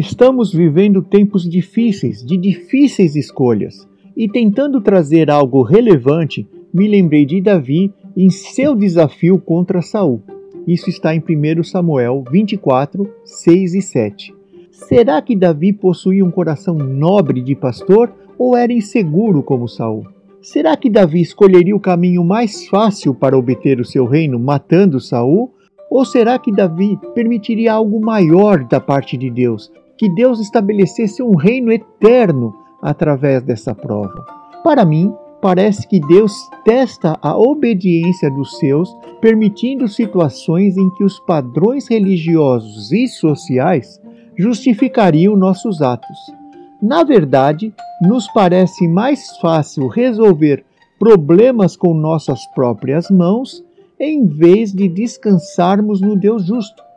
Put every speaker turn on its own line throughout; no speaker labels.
Estamos vivendo tempos difíceis, de difíceis escolhas, e tentando trazer algo relevante, me lembrei de Davi em seu desafio contra Saul. Isso está em 1 Samuel 24, 6 e 7. Será que Davi possuía um coração nobre de pastor ou era inseguro como Saul? Será que Davi escolheria o caminho mais fácil para obter o seu reino matando Saul? Ou será que Davi permitiria algo maior da parte de Deus, que Deus estabelecesse um reino eterno através dessa prova? Para mim, parece que Deus testa a obediência dos seus, permitindo situações em que os padrões religiosos e sociais justificariam nossos atos. Na verdade, nos parece mais fácil resolver problemas com nossas próprias mãos em vez de descansarmos no Deus justo.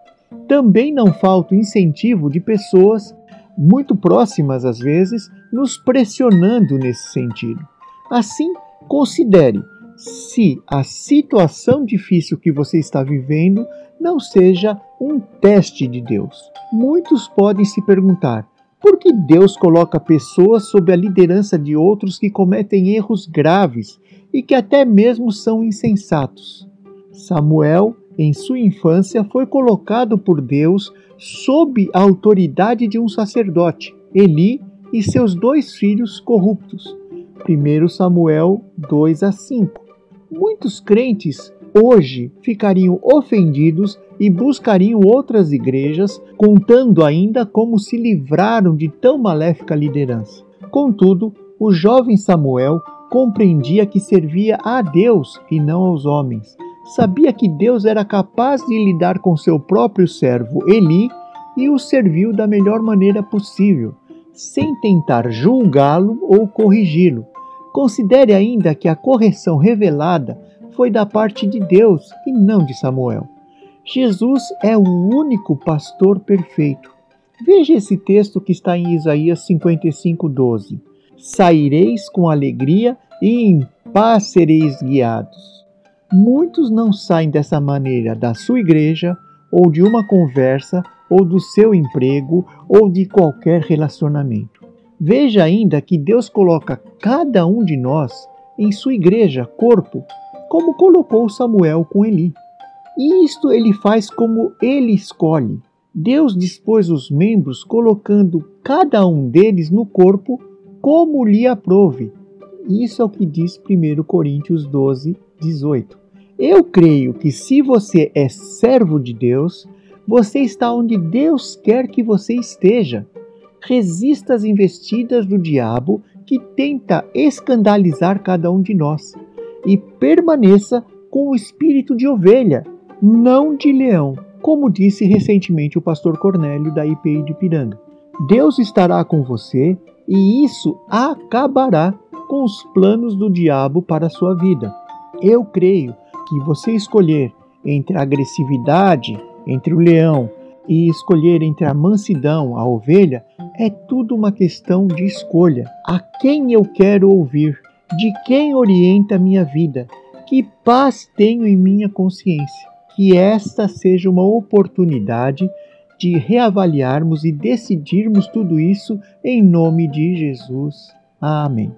Também não falta o incentivo de pessoas muito próximas às vezes nos pressionando nesse sentido. Assim, considere se a situação difícil que você está vivendo não seja um teste de Deus. Muitos podem se perguntar: por que Deus coloca pessoas sob a liderança de outros que cometem erros graves e que até mesmo são insensatos? Samuel, em sua infância, foi colocado por Deus sob a autoridade de um sacerdote, Eli e seus dois filhos corruptos. 1 Samuel 2 a 5. Muitos crentes hoje ficariam ofendidos e buscariam outras igrejas, contando ainda como se livraram de tão maléfica liderança. Contudo, o jovem Samuel compreendia que servia a Deus e não aos homens. Sabia que Deus era capaz de lidar com seu próprio servo Eli e o serviu da melhor maneira possível, sem tentar julgá-lo ou corrigi-lo. Considere ainda que a correção revelada foi da parte de Deus e não de Samuel. Jesus é o único pastor perfeito. Veja esse texto que está em Isaías 55:12. Saireis com alegria e em paz sereis guiados. Muitos não saem dessa maneira da sua igreja ou de uma conversa ou do seu emprego ou de qualquer relacionamento. Veja ainda que Deus coloca cada um de nós em sua igreja, corpo, como colocou Samuel com Eli. E isto ele faz como ele escolhe. Deus dispôs os membros colocando cada um deles no corpo como lhe aprove. Isso é o que diz 1 Coríntios 12, 18. Eu creio que se você é servo de Deus, você está onde Deus quer que você esteja. Resista às investidas do diabo que tenta escandalizar cada um de nós e permaneça com o espírito de ovelha, não de leão, como disse recentemente o pastor Cornélio da IPI de Piranga. Deus estará com você e isso acabará com os planos do diabo para a sua vida. Eu creio que você escolher entre a agressividade, entre o leão e escolher entre a mansidão, a ovelha, é tudo uma questão de escolha. A quem eu quero ouvir? De quem orienta a minha vida? Que paz tenho em minha consciência? Que esta seja uma oportunidade de reavaliarmos e decidirmos tudo isso em nome de Jesus. Amém.